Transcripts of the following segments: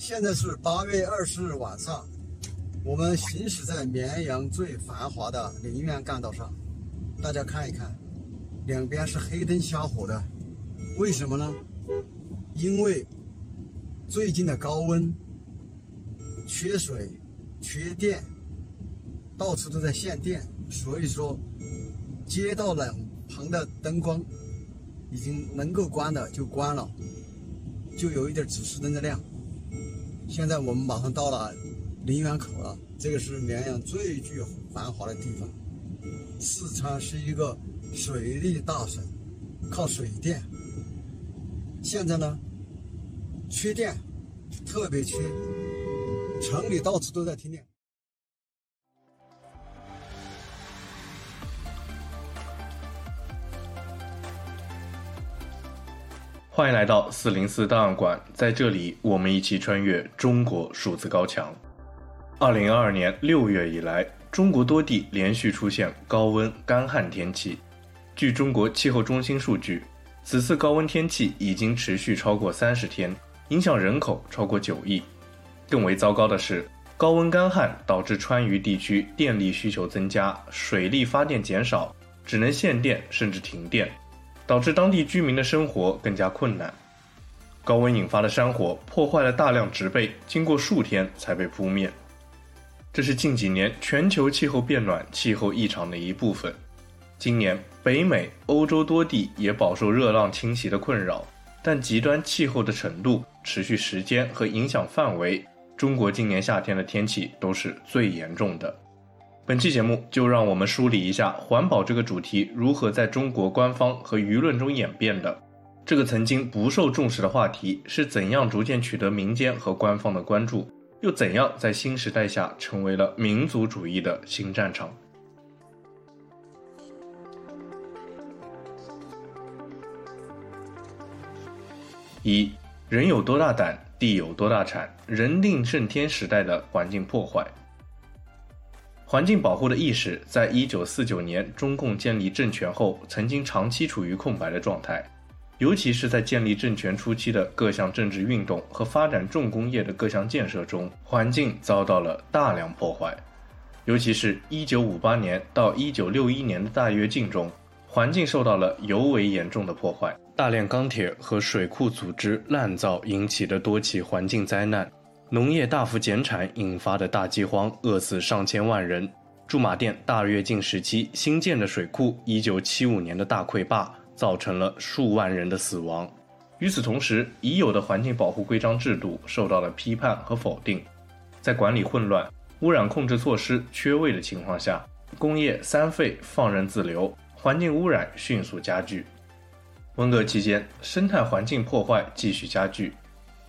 现在是八月二十日晚上，我们行驶在绵阳最繁华的陵园干道上，大家看一看，两边是黑灯瞎火的，为什么呢？因为最近的高温、缺水、缺电，到处都在限电，所以说街道两旁的灯光已经能够关的就关了，就有一点指示灯在亮。现在我们马上到了陵园口了，这个是绵阳最具繁华的地方。四川是一个水利大省，靠水电。现在呢，缺电，特别缺，城里到处都在停电。欢迎来到四零四档案馆，在这里，我们一起穿越中国数字高墙。二零二二年六月以来，中国多地连续出现高温干旱天气。据中国气候中心数据，此次高温天气已经持续超过三十天，影响人口超过九亿。更为糟糕的是，高温干旱导致川渝地区电力需求增加，水力发电减少，只能限电甚至停电。导致当地居民的生活更加困难。高温引发的山火破坏了大量植被，经过数天才被扑灭。这是近几年全球气候变暖、气候异常的一部分。今年北美、欧洲多地也饱受热浪侵袭的困扰，但极端气候的程度、持续时间和影响范围，中国今年夏天的天气都是最严重的。本期节目就让我们梳理一下环保这个主题如何在中国官方和舆论中演变的。这个曾经不受重视的话题是怎样逐渐取得民间和官方的关注，又怎样在新时代下成为了民族主义的新战场。一，人有多大胆，地有多大产，人定胜天时代的环境破坏。环境保护的意识，在一九四九年中共建立政权后，曾经长期处于空白的状态，尤其是在建立政权初期的各项政治运动和发展重工业的各项建设中，环境遭到了大量破坏。尤其是一九五八年到一九六一年的大跃进中，环境受到了尤为严重的破坏，大量钢铁和水库组织滥造引起的多起环境灾难。农业大幅减产引发的大饥荒，饿死上千万人；驻马店大跃进时期新建的水库，一九七五年的大溃坝，造成了数万人的死亡。与此同时，已有的环境保护规章制度受到了批判和否定。在管理混乱、污染控制措施缺位的情况下，工业三废放任自流，环境污染迅速加剧。文革期间，生态环境破坏继续加剧。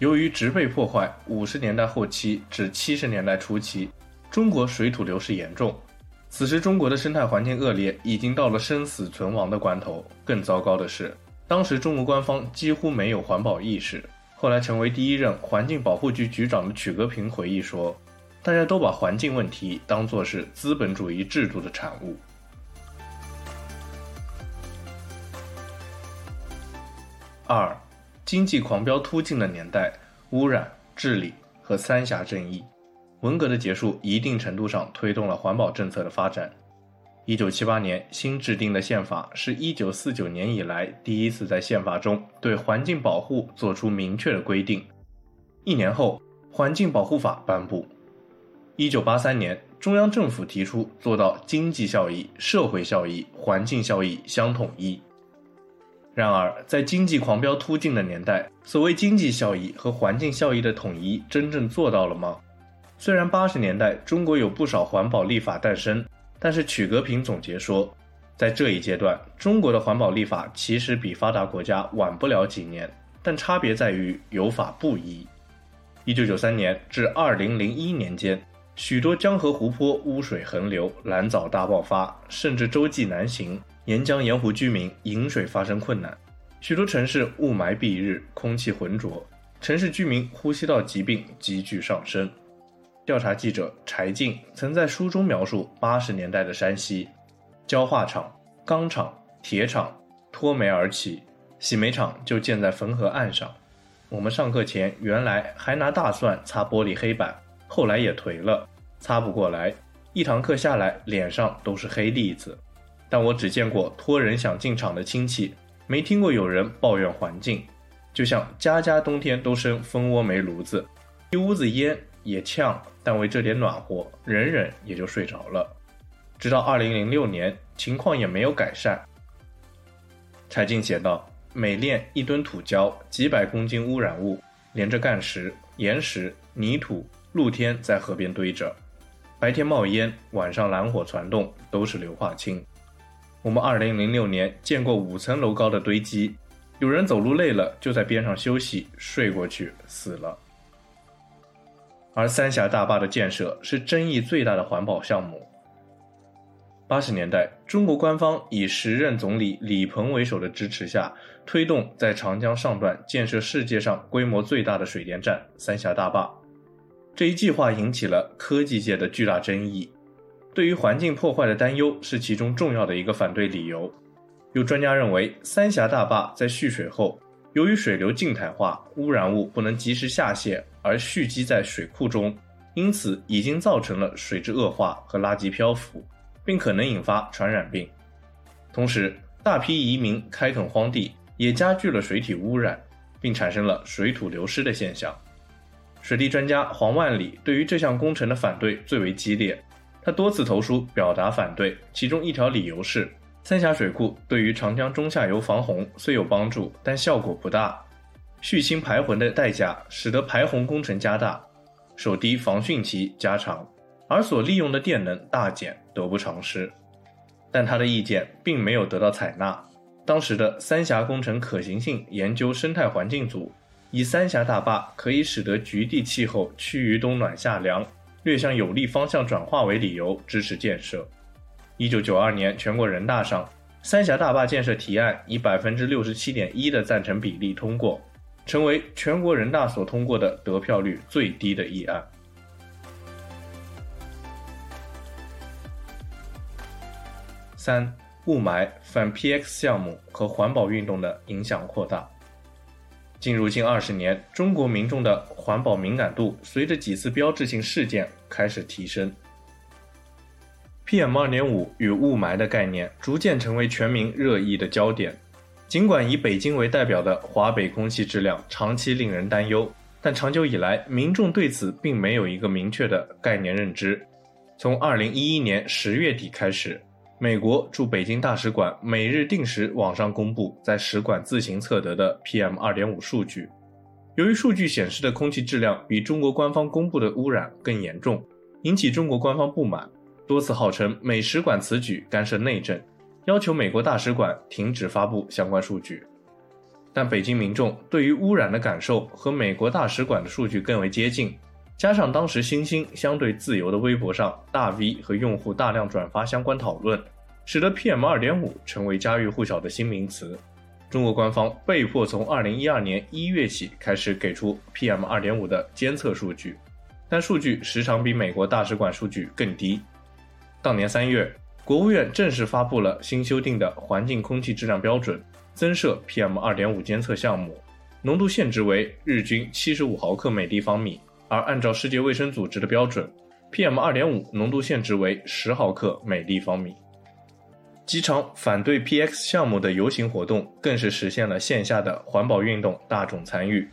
由于植被破坏，五十年代后期至七十年代初期，中国水土流失严重。此时，中国的生态环境恶劣，已经到了生死存亡的关头。更糟糕的是，当时中国官方几乎没有环保意识。后来成为第一任环境保护局局长的曲格平回忆说：“大家都把环境问题当作是资本主义制度的产物。”二。经济狂飙突进的年代，污染、治理和三峡正义，文革的结束一定程度上推动了环保政策的发展。一九七八年新制定的宪法是一九四九年以来第一次在宪法中对环境保护作出明确的规定。一年后，环境保护法颁布。一九八三年，中央政府提出做到经济效益、社会效益、环境效益相统一。然而，在经济狂飙突进的年代，所谓经济效益和环境效益的统一真正做到了吗？虽然八十年代中国有不少环保立法诞生，但是曲格平总结说，在这一阶段，中国的环保立法其实比发达国家晚不了几年，但差别在于有法不依。一九九三年至二零零一年间，许多江河湖泊污水横流，蓝藻大爆发，甚至洲际难行。沿江沿湖居民饮水发生困难，许多城市雾霾蔽日，空气浑浊，城市居民呼吸道疾病急剧上升。调查记者柴静曾在书中描述八十年代的山西，焦化厂、钢厂、铁厂脱煤而起，洗煤厂就建在汾河岸上，我们上课前原来还拿大蒜擦玻璃黑板，后来也颓了，擦不过来，一堂课下来脸上都是黑粒子。但我只见过托人想进厂的亲戚，没听过有人抱怨环境。就像家家冬天都生蜂窝煤炉子，一屋子烟也呛，但为这点暖和，忍忍也就睡着了。直到二零零六年，情况也没有改善。柴静写道。每炼一吨土胶，几百公斤污染物连着干石、岩石、泥土，露天在河边堆着，白天冒烟，晚上蓝火攒动，都是硫化氢。我们2006年见过五层楼高的堆积，有人走路累了就在边上休息，睡过去死了。而三峡大坝的建设是争议最大的环保项目。八十年代，中国官方以时任总理李鹏为首的支持下，推动在长江上段建设世界上规模最大的水电站——三峡大坝。这一计划引起了科技界的巨大争议，对于环境破坏的担忧是其中重要的一个反对理由。有专家认为，三峡大坝在蓄水后，由于水流静态化，污染物不能及时下泄而蓄积在水库中，因此已经造成了水质恶化和垃圾漂浮。并可能引发传染病，同时大批移民开垦荒地，也加剧了水体污染，并产生了水土流失的现象。水利专家黄万里对于这项工程的反对最为激烈，他多次投书表达反对，其中一条理由是三峡水库对于长江中下游防洪虽有帮助，但效果不大，蓄氢排浑的代价使得排洪工程加大，守堤防汛期加长。而所利用的电能大减，得不偿失。但他的意见并没有得到采纳。当时的三峡工程可行性研究生态环境组以三峡大坝可以使得局地气候趋于冬暖夏凉，略向有利方向转化为理由，支持建设。一九九二年全国人大上，三峡大坝建设提案以百分之六十七点一的赞成比例通过，成为全国人大所通过的得票率最低的议案。三、雾霾反 PX 项目和环保运动的影响扩大。进入近二十年，中国民众的环保敏感度随着几次标志性事件开始提升。PM 二点五与雾霾的概念逐渐成为全民热议的焦点。尽管以北京为代表的华北空气质量长期令人担忧，但长久以来，民众对此并没有一个明确的概念认知。从二零一一年十月底开始。美国驻北京大使馆每日定时网上公布在使馆自行测得的 PM 2.5数据，由于数据显示的空气质量比中国官方公布的污染更严重，引起中国官方不满，多次号称美使馆此举干涉内政，要求美国大使馆停止发布相关数据。但北京民众对于污染的感受和美国大使馆的数据更为接近。加上当时新兴相对自由的微博上大 V 和用户大量转发相关讨论，使得 PM 二点五成为家喻户晓的新名词。中国官方被迫从二零一二年一月起开始给出 PM 二点五的监测数据，但数据时常比美国大使馆数据更低。当年三月，国务院正式发布了新修订的环境空气质量标准，增设 PM 二点五监测项目，浓度限值为日均七十五毫克每立方米。而按照世界卫生组织的标准，PM 2.5浓度限值为十毫克每立方米。几场反对 PX 项目的游行活动，更是实现了线下的环保运动大众参与。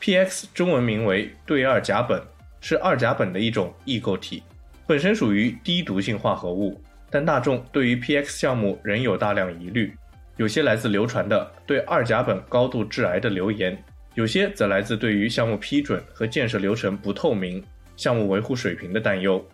PX 中文名为对二甲苯，是二甲苯的一种异构体，本身属于低毒性化合物，但大众对于 PX 项目仍有大量疑虑，有些来自流传的对二甲苯高度致癌的流言。有些则来自对于项目批准和建设流程不透明、项目维护水平的担忧。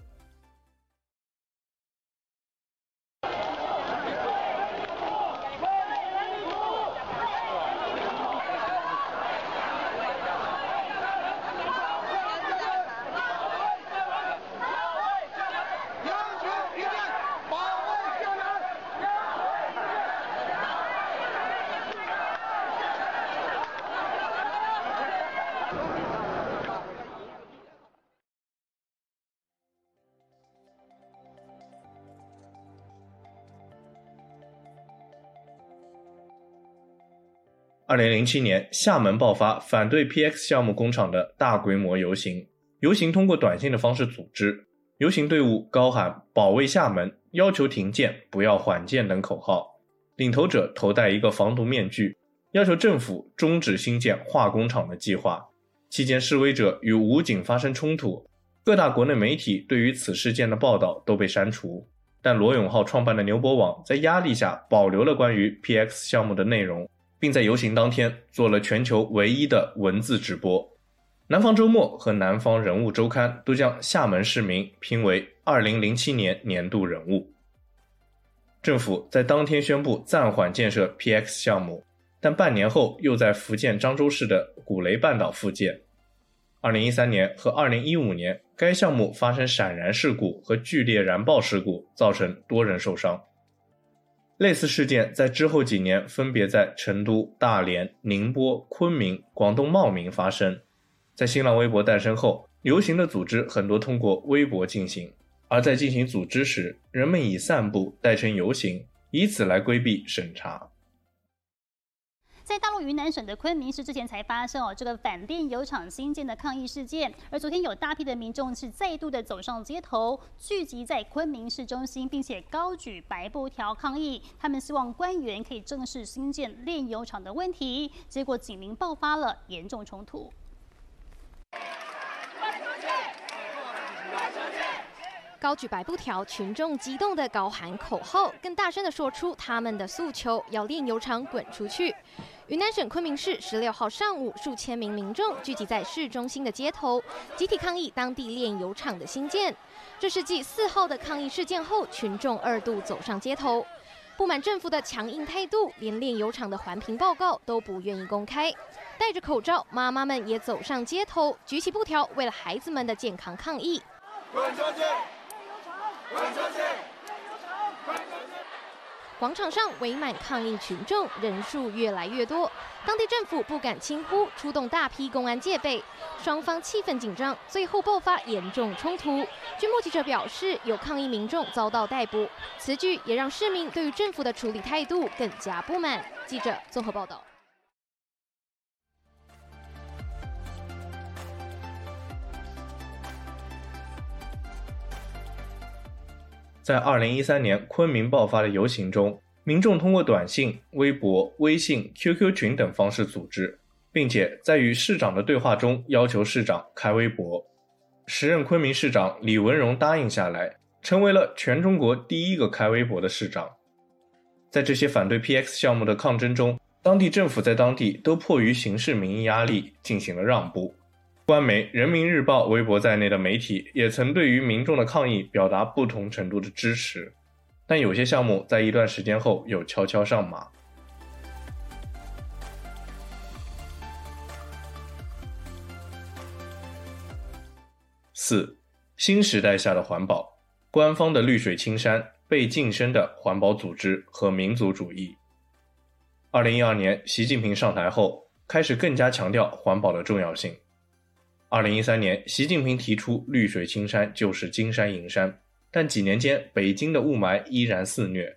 二零零七年，厦门爆发反对 PX 项目工厂的大规模游行，游行通过短信的方式组织，游行队伍高喊“保卫厦门”、“要求停建，不要缓建”等口号，领头者头戴一个防毒面具，要求政府终止新建化工厂的计划。期间，示威者与武警发生冲突，各大国内媒体对于此事件的报道都被删除。但罗永浩创办的牛博网在压力下保留了关于 PX 项目的内容，并在游行当天做了全球唯一的文字直播。南方周末和南方人物周刊都将厦门市民评为2007年年度人物。政府在当天宣布暂缓建设 PX 项目，但半年后又在福建漳州市的古雷半岛复建。二零一三年和二零一五年，该项目发生闪燃事故和剧烈燃爆事故，造成多人受伤。类似事件在之后几年分别在成都、大连、宁波、昆明、广东茂名发生。在新浪微博诞生后，游行的组织很多通过微博进行，而在进行组织时，人们以散步代称游行，以此来规避审查。在大陆云南省的昆明市之前才发生哦，这个反炼油厂新建的抗议事件。而昨天有大批的民众是再度的走上街头，聚集在昆明市中心，并且高举白布条抗议。他们希望官员可以正视新建炼油厂的问题。结果警民爆发了严重冲突。高举白布条，群众激动的高喊口号，更大声的说出他们的诉求：要炼油厂滚出去。云南省昆明市十六号上午，数千名民众聚集在市中心的街头，集体抗议当地炼油厂的兴建。这是继四号的抗议事件后，群众二度走上街头，不满政府的强硬态度，连炼油厂的环评报告都不愿意公开。戴着口罩，妈妈们也走上街头，举起布条，为了孩子们的健康抗议。滚出去！广场上围满抗议群众，人数越来越多。当地政府不敢轻忽，出动大批公安戒备，双方气氛紧张，最后爆发严重冲突。据目击者表示，有抗议民众遭到逮捕。此举也让市民对于政府的处理态度更加不满。记者综合报道。在二零一三年昆明爆发的游行中，民众通过短信、微博、微信、QQ 群等方式组织，并且在与市长的对话中要求市长开微博。时任昆明市长李文荣答应下来，成为了全中国第一个开微博的市长。在这些反对 PX 项目的抗争中，当地政府在当地都迫于形势民意压力进行了让步。官媒《人民日报》微博在内的媒体也曾对于民众的抗议表达不同程度的支持，但有些项目在一段时间后又悄悄上马。四，新时代下的环保，官方的绿水青山被晋升的环保组织和民族主义。二零一二年，习近平上台后，开始更加强调环保的重要性。二零一三年，习近平提出“绿水青山就是金山银山”，但几年间，北京的雾霾依然肆虐。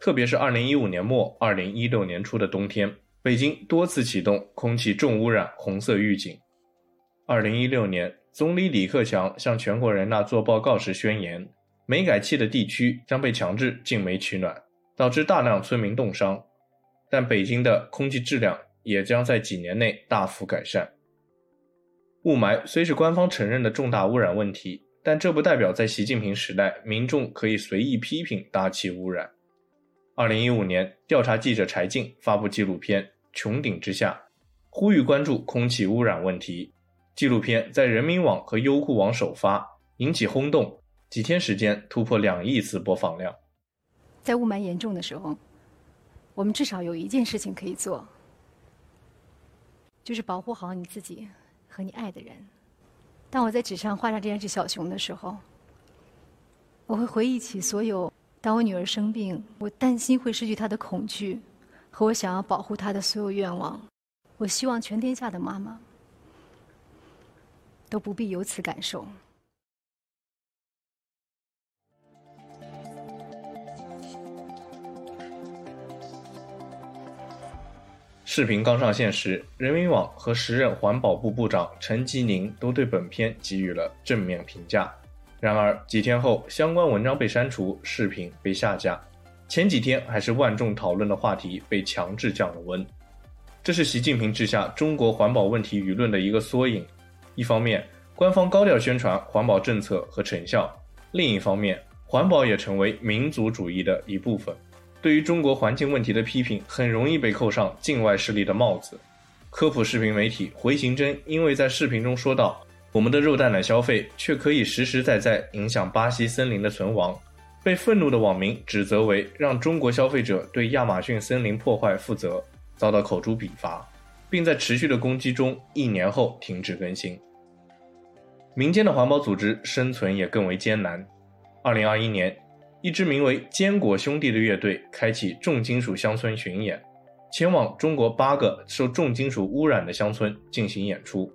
特别是二零一五年末、二零一六年初的冬天，北京多次启动空气重污染红色预警。二零一六年，总理李克强向全国人大做报告时宣言，煤改气的地区将被强制禁煤取暖，导致大量村民冻伤。但北京的空气质量也将在几年内大幅改善。雾霾虽是官方承认的重大污染问题，但这不代表在习近平时代，民众可以随意批评大气污染。二零一五年，调查记者柴静发布纪录片《穹顶之下》，呼吁关注空气污染问题。纪录片在人民网和优酷网首发，引起轰动，几天时间突破两亿次播放量。在雾霾严重的时候，我们至少有一件事情可以做，就是保护好你自己。和你爱的人。当我在纸上画上这只小熊的时候，我会回忆起所有当我女儿生病，我担心会失去她的恐惧，和我想要保护她的所有愿望。我希望全天下的妈妈都不必有此感受。视频刚上线时，人民网和时任环保部部长陈吉宁都对本片给予了正面评价。然而几天后，相关文章被删除，视频被下架。前几天还是万众讨论的话题，被强制降了温。这是习近平治下中国环保问题舆论的一个缩影。一方面，官方高调宣传环保政策和成效；另一方面，环保也成为民族主义的一部分。对于中国环境问题的批评，很容易被扣上境外势力的帽子。科普视频媒体回形针因为在视频中说到，我们的肉蛋奶消费却可以实实在在影响巴西森林的存亡。被愤怒的网民指责为让中国消费者对亚马逊森林破坏负责，遭到口诛笔伐，并在持续的攻击中一年后停止更新。民间的环保组织生存也更为艰难。二零二一年，一支名为“坚果兄弟”的乐队开启重金属乡村巡演，前往中国八个受重金属污染的乡村进行演出，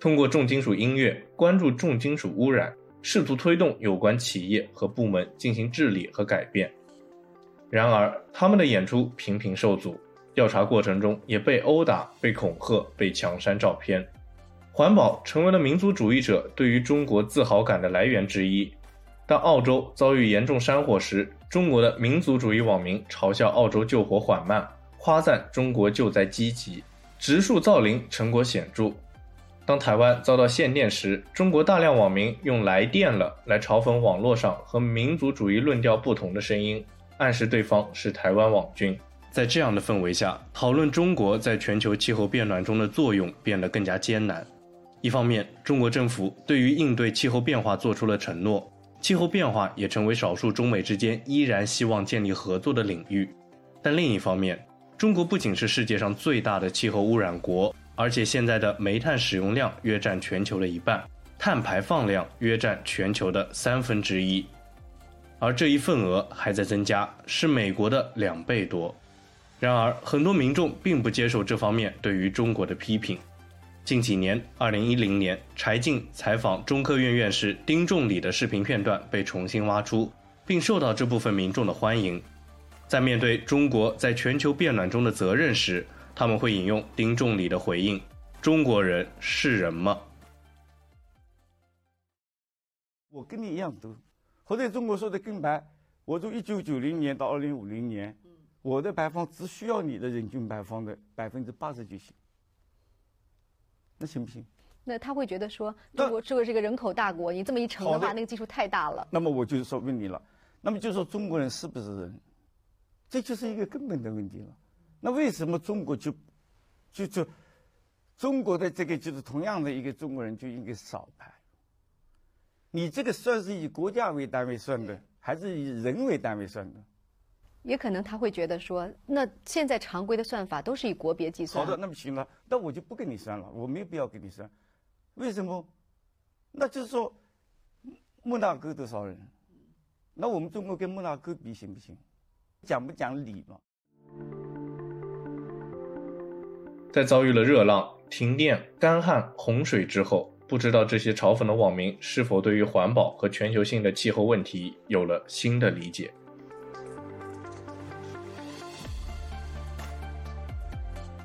通过重金属音乐关注重金属污染。试图推动有关企业和部门进行治理和改变，然而他们的演出频频受阻，调查过程中也被殴打、被恐吓、被强删照片。环保成为了民族主义者对于中国自豪感的来源之一。当澳洲遭遇严重山火时，中国的民族主义网民嘲笑澳洲救火缓慢，夸赞中国救灾积极，植树造林成果显著。当台湾遭到限电时，中国大量网民用“来电了”来嘲讽网络上和民族主义论调不同的声音，暗示对方是台湾网军。在这样的氛围下，讨论中国在全球气候变暖中的作用变得更加艰难。一方面，中国政府对于应对气候变化做出了承诺，气候变化也成为少数中美之间依然希望建立合作的领域；但另一方面，中国不仅是世界上最大的气候污染国。而且现在的煤炭使用量约占全球的一半，碳排放量约占全球的三分之一，而这一份额还在增加，是美国的两倍多。然而，很多民众并不接受这方面对于中国的批评。近几年，二零一零年柴静采访中科院院士丁仲礼的视频片段被重新挖出，并受到这部分民众的欢迎。在面对中国在全球变暖中的责任时，他们会引用丁仲礼的回应：“中国人是人吗？”我跟你一样多，或者中国说的更白，我从一九九零年到二零五零年，我的排放只需要你的人均排放的百分之八十就行，那行不行？那他会觉得说，中国作为这个人口大国，你这么一乘的话，那个基数太大了。那么我就说问你了，那么就说中国人是不是人？这就是一个根本的问题了。那为什么中国就，就就，中国的这个就是同样的一个中国人就应该少排？你这个算是以国家为单位算的，还是以人为单位算的？也可能他会觉得说，那现在常规的算法都是以国别计算。好的，那么行了，那我就不跟你算了，我没有必要跟你算。为什么？那就是说，莫纳哥多少人？那我们中国跟莫纳哥比行不行？讲不讲理嘛？在遭遇了热浪、停电、干旱、洪水之后，不知道这些嘲讽的网民是否对于环保和全球性的气候问题有了新的理解。